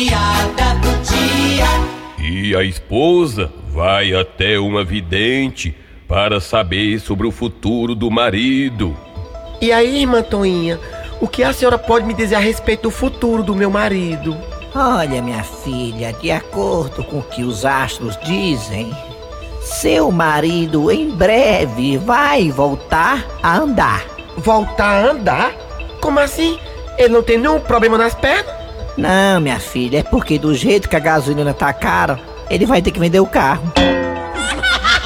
piada do dia. E a esposa vai até uma vidente para saber sobre o futuro do marido. E aí, irmã Toinha, o que a senhora pode me dizer a respeito do futuro do meu marido? Olha, minha filha, de acordo com o que os astros dizem, seu marido em breve vai voltar a andar. Voltar a andar? Como assim? Ele não tem nenhum problema nas pernas? Não, minha filha, é porque do jeito que a gasolina tá cara, ele vai ter que vender o carro.